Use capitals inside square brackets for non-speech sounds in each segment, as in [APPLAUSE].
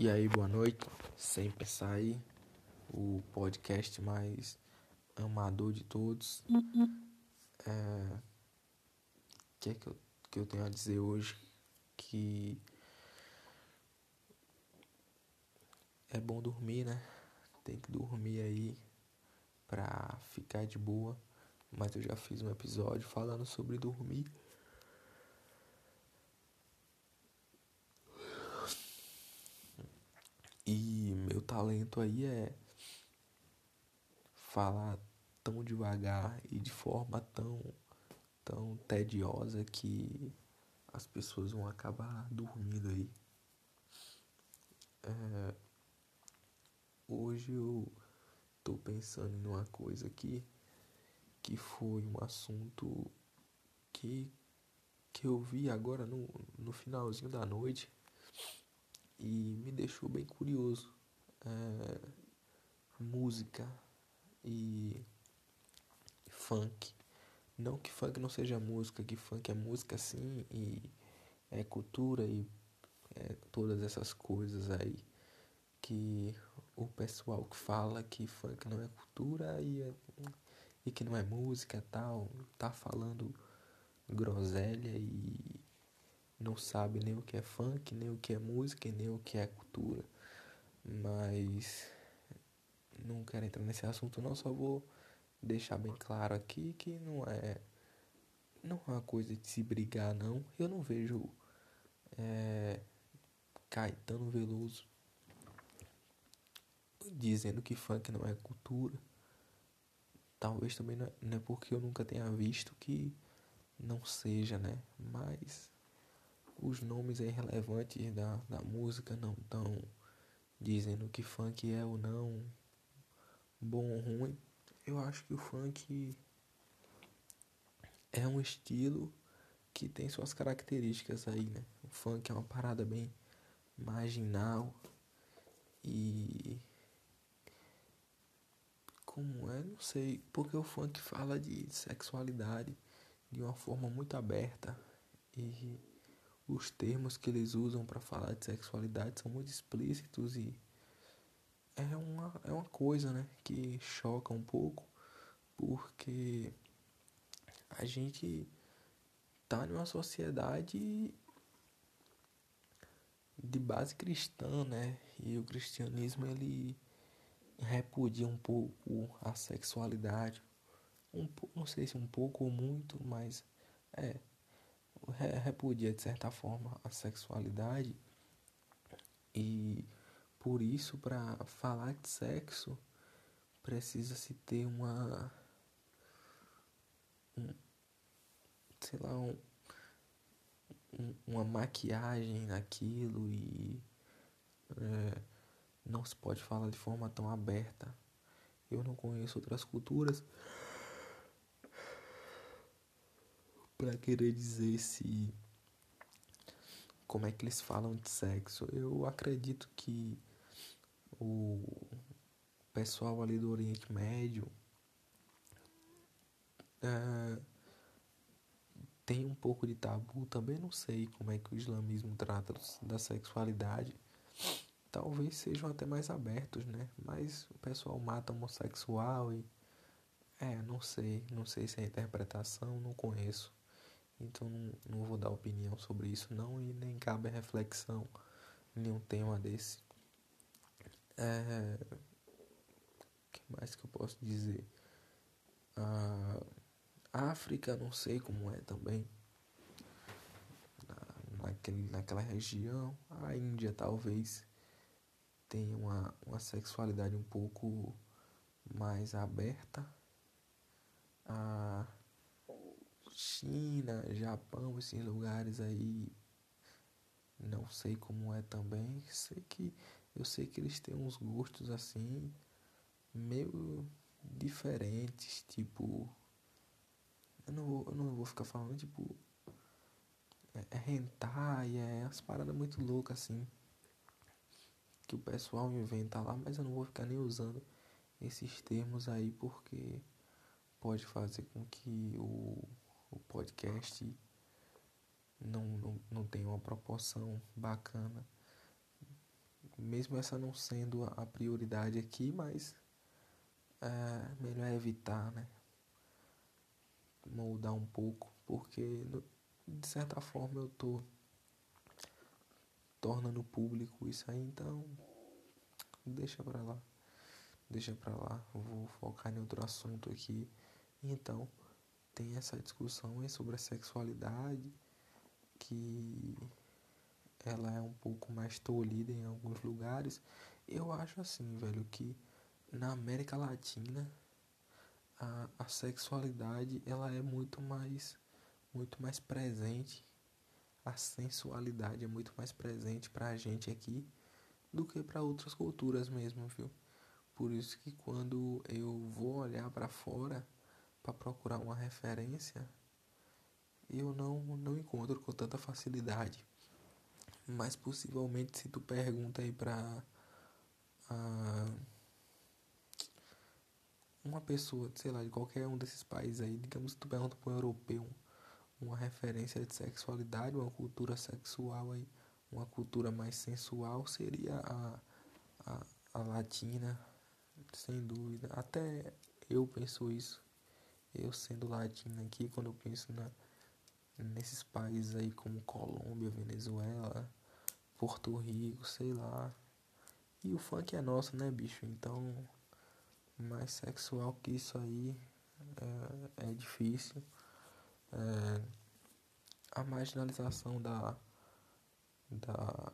E aí, boa noite. Sempre sair o podcast mais amador de todos. É... O que é que eu, que eu tenho a dizer hoje? Que é bom dormir, né? Tem que dormir aí pra ficar de boa. Mas eu já fiz um episódio falando sobre dormir. E meu talento aí é falar tão devagar e de forma tão tão tediosa que as pessoas vão acabar dormindo aí. É, hoje eu tô pensando em uma coisa aqui que foi um assunto que que eu vi agora no, no finalzinho da noite e me deixou bem curioso. É, música e funk. Não que funk não seja música, que funk é música sim e é cultura e é, todas essas coisas aí que o pessoal que fala que funk não é cultura e, é, e que não é música tal, tá falando groselha e não sabe nem o que é funk, nem o que é música nem o que é cultura. Mas não quero entrar nesse assunto não, só vou deixar bem claro aqui que não é não é uma coisa de se brigar não. Eu não vejo é, Caetano Veloso dizendo que funk não é cultura. Talvez também não é, não é porque eu nunca tenha visto que não seja, né? Mas os nomes aí relevantes da, da música não estão dizendo que funk é ou não bom ou ruim. Eu acho que o funk é um estilo que tem suas características aí, né? O funk é uma parada bem marginal e como é, não sei, porque o funk fala de sexualidade de uma forma muito aberta e os termos que eles usam para falar de sexualidade são muito explícitos e é uma, é uma coisa né, que choca um pouco porque a gente tá numa sociedade de base cristã, né? E o cristianismo ele repudia um pouco a sexualidade. Um, não sei se um pouco ou muito, mas é repudia de certa forma a sexualidade. E por isso para falar de sexo precisa se ter uma um, sei lá um, um, uma maquiagem naquilo e é, não se pode falar de forma tão aberta. Eu não conheço outras culturas para querer dizer se como é que eles falam de sexo. Eu acredito que o pessoal ali do Oriente Médio é, tem um pouco de tabu. Também não sei como é que o islamismo trata da sexualidade. Talvez sejam até mais abertos, né? Mas o pessoal mata homossexual e. É, não sei. Não sei se é interpretação, não conheço. Então não, não vou dar opinião sobre isso não e nem cabe reflexão nenhum tema desse. É, o que mais que eu posso dizer? A África não sei como é também. Na, naquele, naquela região. A Índia talvez tenha uma, uma sexualidade um pouco mais aberta. A China, Japão, esses lugares aí. Não sei como é também. Sei que eu sei que eles têm uns gostos assim meio diferentes, tipo eu não vou, eu não vou ficar falando tipo é, é hentai, é as paradas muito loucas assim que o pessoal inventa lá, mas eu não vou ficar nem usando esses termos aí porque pode fazer com que o o podcast não, não, não tem uma proporção bacana mesmo essa não sendo a prioridade aqui, mas é melhor evitar, né? Moldar um pouco, porque de certa forma eu tô tornando público isso aí, então deixa pra lá. Deixa pra lá, vou focar em outro assunto aqui. Então, tem essa discussão aí sobre a sexualidade, que ela é um pouco mais tolhida em alguns lugares. Eu acho assim, velho, que na América Latina a, a sexualidade ela é muito mais muito mais presente a sensualidade é muito mais presente pra gente aqui do que para outras culturas mesmo, viu? Por isso que quando eu vou olhar para fora para procurar uma referência, eu não não encontro com tanta facilidade. Mas possivelmente se tu pergunta aí para uma pessoa, sei lá, de qualquer um desses países aí, digamos que tu pergunta para um europeu uma referência de sexualidade, uma cultura sexual aí, uma cultura mais sensual seria a, a, a latina, sem dúvida. Até eu penso isso. Eu sendo latino aqui, quando eu penso na, nesses países aí como Colômbia, Venezuela, Porto Rico, sei lá. E o funk é nosso, né, bicho? Então, mais sexual que isso aí é, é difícil. É, a marginalização da, da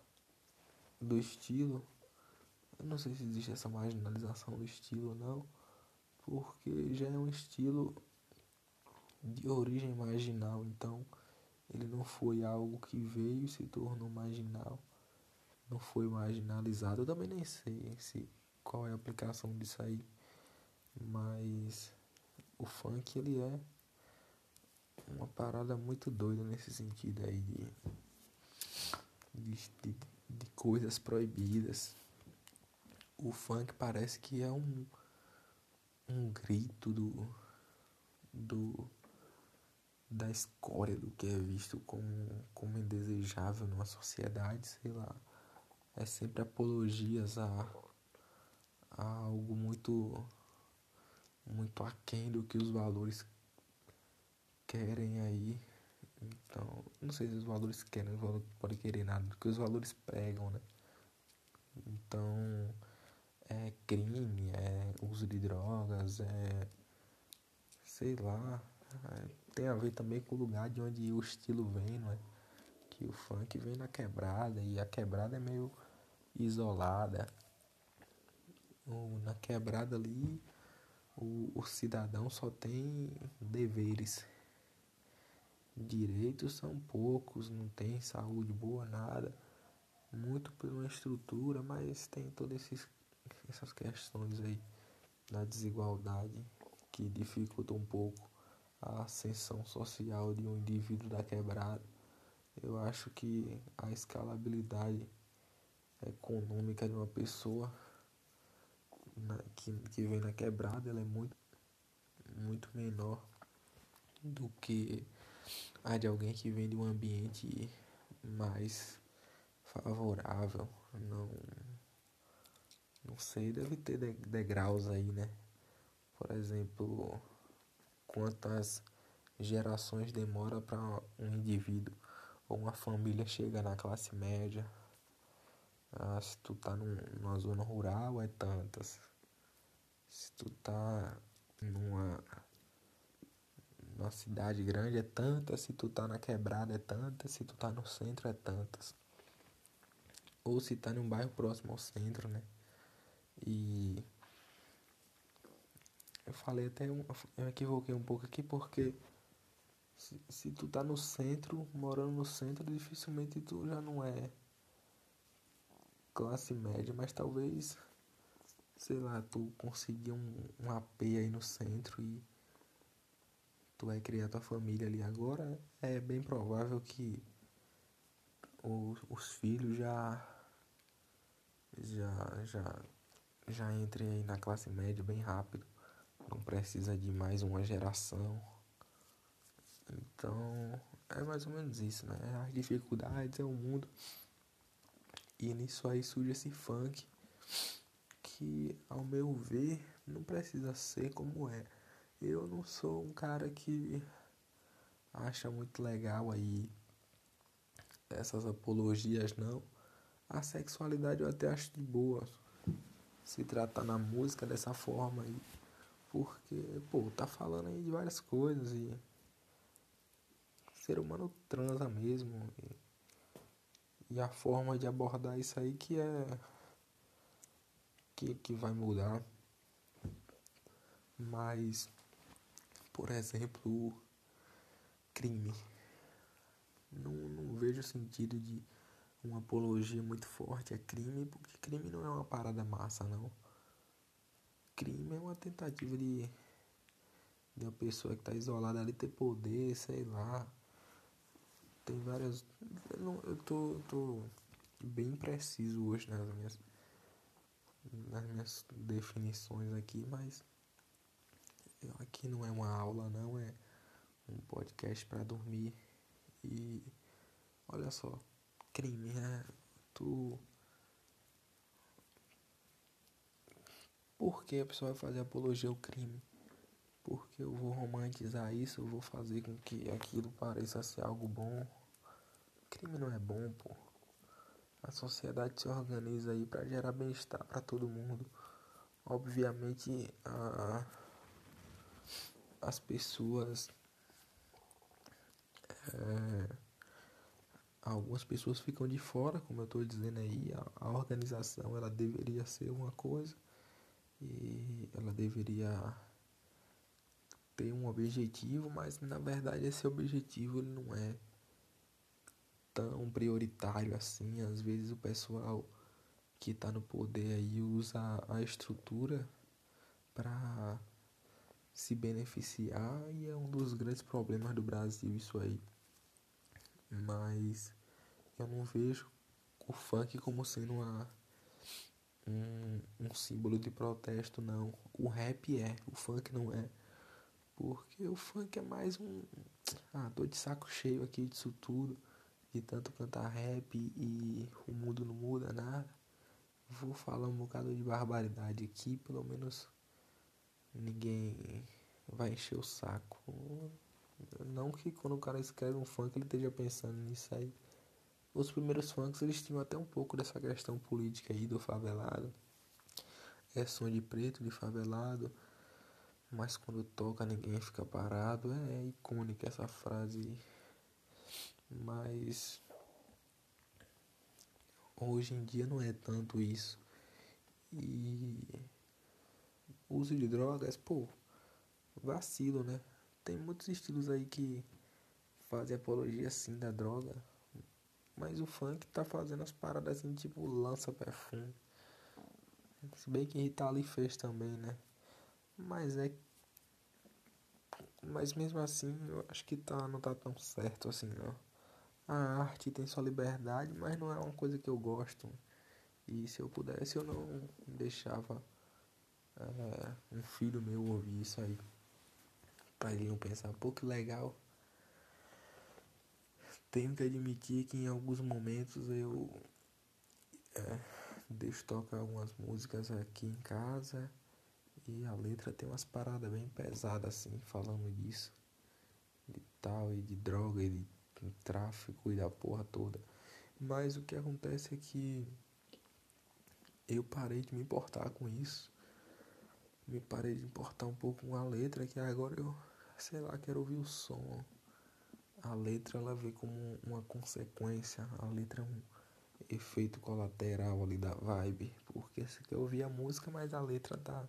do estilo eu não sei se existe essa marginalização do estilo ou não porque já é um estilo de origem marginal então ele não foi algo que veio e se tornou marginal não foi marginalizado eu também nem sei se qual é a aplicação disso aí mas o funk ele é uma parada muito doida nesse sentido aí de, de, de, de coisas proibidas. O funk parece que é um, um grito do, do da escória do que é visto como, como indesejável numa sociedade, sei lá. É sempre apologias a, a algo muito muito aquém do que os valores querem aí. Então, não sei se os valores querem, os valores podem querer nada, porque os valores pregam, né? Então, é crime, é uso de drogas, é. sei lá. É, tem a ver também com o lugar de onde o estilo vem, não é? Que o funk vem na quebrada e a quebrada é meio isolada. Na quebrada ali, o, o cidadão só tem deveres direitos são poucos, não tem saúde boa, nada. Muito por uma estrutura, mas tem todas esses, essas questões aí da desigualdade que dificulta um pouco a ascensão social de um indivíduo da quebrada. Eu acho que a escalabilidade econômica de uma pessoa na, que, que vem na quebrada ela é muito, muito menor do que a de alguém que vem de um ambiente mais favorável. Não, não sei, deve ter degraus aí, né? Por exemplo, quantas gerações demora para um indivíduo ou uma família chegar na classe média. Ah, se tu tá num, numa zona rural é tantas. Se tu tá numa na cidade grande é tanta, se tu tá na quebrada é tanta, se tu tá no centro é tantas. Ou se tá num bairro próximo ao centro, né? E eu falei até um, eu equivoquei um pouco aqui porque se, se tu tá no centro, morando no centro, dificilmente tu já não é classe média, mas talvez sei lá, tu conseguir um, um AP aí no centro e tu vai criar tua família ali agora, é bem provável que os, os filhos já já já já entrem aí na classe média bem rápido. Não precisa de mais uma geração. Então, é mais ou menos isso, né? As dificuldades é o mundo. E nisso aí surge esse funk que, ao meu ver, não precisa ser como é. Eu não sou um cara que acha muito legal aí essas apologias não. A sexualidade eu até acho de boa se tratar na música dessa forma aí. Porque, pô, tá falando aí de várias coisas e ser humano transa mesmo. E, e a forma de abordar isso aí que é que, que vai mudar. Mas, por exemplo, crime. Não, não vejo sentido de uma apologia muito forte a crime, porque crime não é uma parada massa, não. Crime é uma tentativa de, de uma pessoa que está isolada ali ter poder, sei lá. Tem várias. Eu, não, eu tô, tô bem preciso hoje nas minhas, nas minhas definições aqui, mas aqui não é uma aula, não, é um podcast para dormir. E olha só, crime, é tu. Por que a pessoa vai fazer apologia ao crime? Porque eu vou romantizar isso, eu vou fazer com que aquilo pareça ser algo bom. Crime não é bom, pô. A sociedade se organiza aí para gerar bem-estar para todo mundo. Obviamente, a, as pessoas é, algumas pessoas ficam de fora, como eu estou dizendo aí, a, a, organização ela deveria ser uma coisa e ela deveria ter um objetivo, mas na verdade esse objetivo ele não é tão prioritário assim. Às vezes o pessoal que está no poder aí usa a estrutura para se beneficiar e é um dos grandes problemas do Brasil isso aí mas eu não vejo o funk como sendo uma, um, um símbolo de protesto, não. O rap é, o funk não é. Porque o funk é mais um. Ah, tô de saco cheio aqui disso tudo. De tanto cantar rap e o mundo não muda nada. Vou falar um bocado de barbaridade aqui, pelo menos ninguém vai encher o saco. Não que quando o cara escreve um funk ele esteja pensando nisso aí. Os primeiros funks eles tinham até um pouco dessa questão política aí do favelado. É som de preto, de favelado. Mas quando toca ninguém fica parado. É, icônica essa frase. Mas hoje em dia não é tanto isso. E uso de drogas, pô, vacilo, né? Tem muitos estilos aí que fazem apologia assim da droga. Mas o funk tá fazendo as paradas assim, tipo lança perfume. Se bem que Rita Lee fez também, né? Mas é. Mas mesmo assim, eu acho que tá, não tá tão certo assim, não. A arte tem sua liberdade, mas não é uma coisa que eu gosto. E se eu pudesse, eu não deixava é, um filho meu ouvir isso aí para ele não pensar, pô, que legal. Tenho que admitir que em alguns momentos eu é, deixo tocar algumas músicas aqui em casa e a letra tem umas paradas bem pesadas assim, falando disso, de tal, e de droga, e de, de tráfico e da porra toda. Mas o que acontece é que eu parei de me importar com isso. Me parei de importar um pouco com a letra, que agora eu sei lá, quero ouvir o som. A letra ela vê como uma consequência, a letra é um efeito colateral ali da vibe, porque você quer ouvir a música, mas a letra tá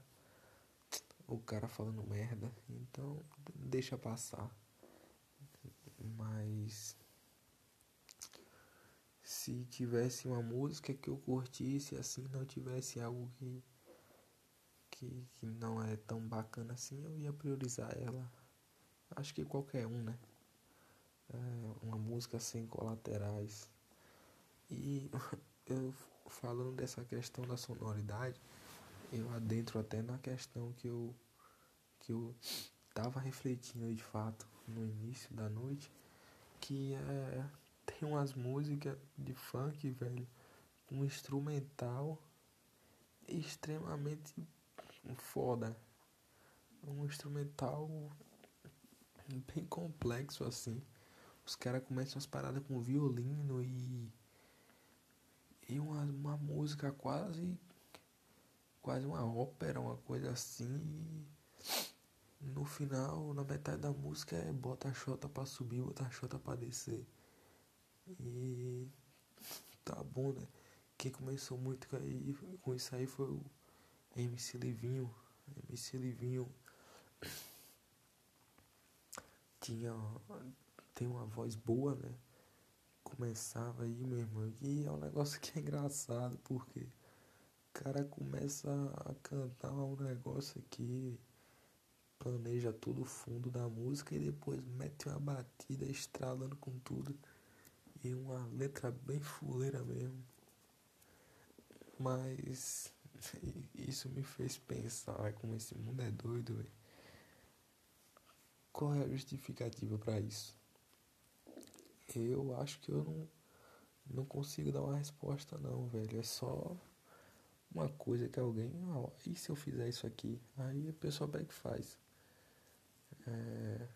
o cara falando merda, então deixa passar. Mas se tivesse uma música que eu curtisse assim, não tivesse algo que que, que não é tão bacana assim, eu ia priorizar ela acho que qualquer um, né? É uma música sem colaterais. E [LAUGHS] eu falando dessa questão da sonoridade, eu adentro até na questão que eu que eu tava refletindo de fato no início da noite, que é tem umas músicas de funk, velho, um instrumental extremamente foda. Um instrumental bem complexo assim. Os caras começam as paradas com violino e. E uma, uma música quase. Quase uma ópera, uma coisa assim. E no final, na metade da música é bota a chota pra subir, bota a chota pra descer. E tá bom, né? Quem começou muito com isso aí foi o MC Livinho. MC Livinho tinha tem uma voz boa, né? Começava aí, meu irmão, e é um negócio que é engraçado, porque o cara começa a cantar um negócio aqui, planeja todo o fundo da música e depois mete uma batida estralando com tudo. E uma letra bem fuleira mesmo. Mas [LAUGHS] isso me fez pensar como esse mundo é doido, véio. Qual é a justificativa para isso? Eu acho que eu não, não consigo dar uma resposta não, velho. É só uma coisa que alguém. E se eu fizer isso aqui? Aí a pessoa pega e faz. É,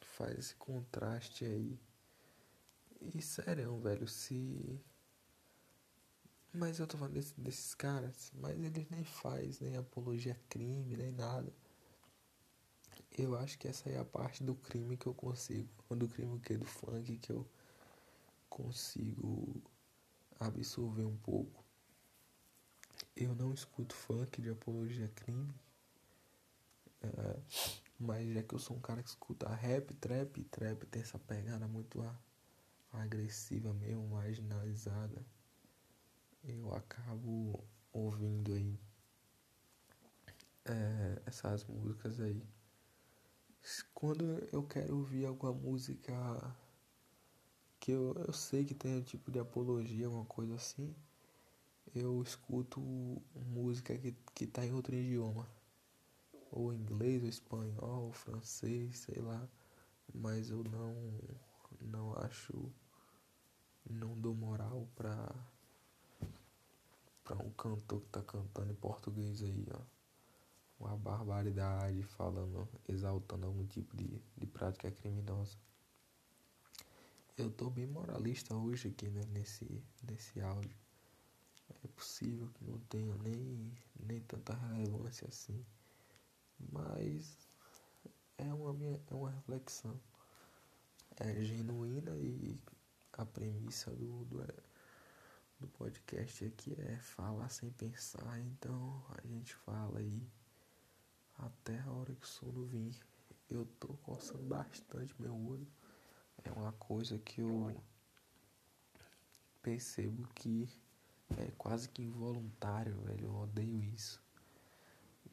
faz esse contraste aí. E sério, velho, se. Mas eu tô falando desse, desses caras, mas eles nem faz nem apologia a crime, nem nada. Eu acho que essa é a parte do crime que eu consigo. Do crime que? Do funk que eu consigo absorver um pouco. Eu não escuto funk de apologia a crime. É, mas já que eu sou um cara que escuta rap, trap, trap tem essa pegada muito agressiva mesmo, marginalizada. Eu acabo ouvindo aí é, essas músicas aí. Quando eu quero ouvir alguma música que eu, eu sei que tem um tipo de apologia, uma coisa assim, eu escuto música que, que tá em outro idioma. Ou inglês, ou espanhol, ou francês, sei lá. Mas eu não, não acho, não dou moral pra, pra um cantor que tá cantando em português aí, ó uma barbaridade falando, exaltando algum tipo de, de prática criminosa. Eu tô bem moralista hoje aqui, né, nesse, nesse áudio. É possível que não tenha nem, nem tanta relevância assim. Mas é uma, minha, é uma reflexão. É genuína e a premissa do, do, do podcast aqui é falar sem pensar. Então a gente fala aí até a hora que o sono vir. Eu tô coçando bastante meu olho. É uma coisa que eu percebo que é quase que involuntário, velho. Eu odeio isso.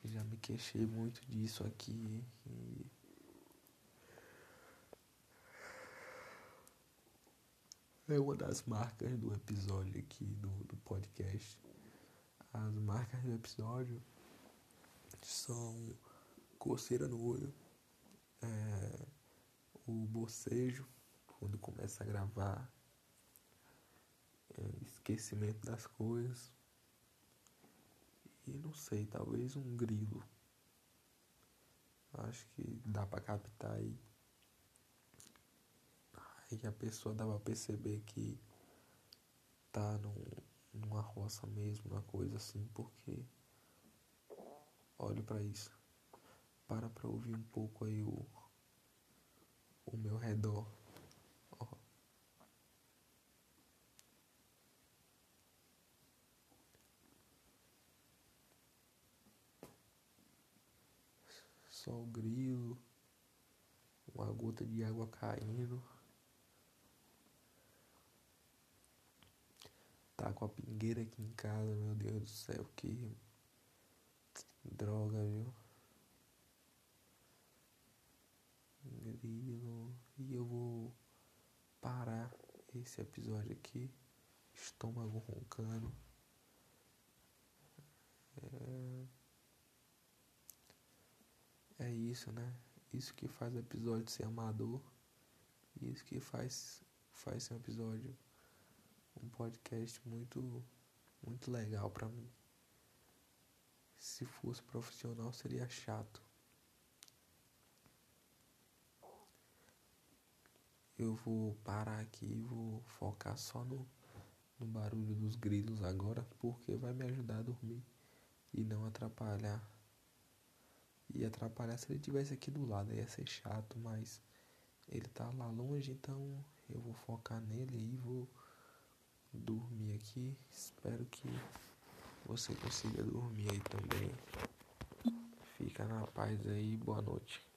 Já me queixei muito disso aqui. E... É uma das marcas do episódio aqui do, do podcast. As marcas do episódio são coceira no olho, é, o bocejo quando começa a gravar, é, esquecimento das coisas e não sei, talvez um grilo. Acho que dá pra captar aí. Aí a pessoa dá pra perceber que tá num, numa roça mesmo, uma coisa assim, porque olho para isso. Para para ouvir um pouco aí o, o meu redor. Ó. Só o grilo, uma gota de água caindo. Tá com a pingueira aqui em casa, meu Deus do céu, que Droga, viu? Grilo. E eu vou parar esse episódio aqui. Estômago roncando. É... é isso, né? Isso que faz o episódio ser amador. Isso que faz, faz ser um episódio um podcast muito muito legal para mim. Se fosse profissional seria chato. Eu vou parar aqui e vou focar só no, no barulho dos grilos agora, porque vai me ajudar a dormir e não atrapalhar. E atrapalhar se ele tivesse aqui do lado, ia ser chato, mas ele tá lá longe, então eu vou focar nele e vou dormir aqui. Espero que você consiga dormir aí também. Fica na paz aí, boa noite.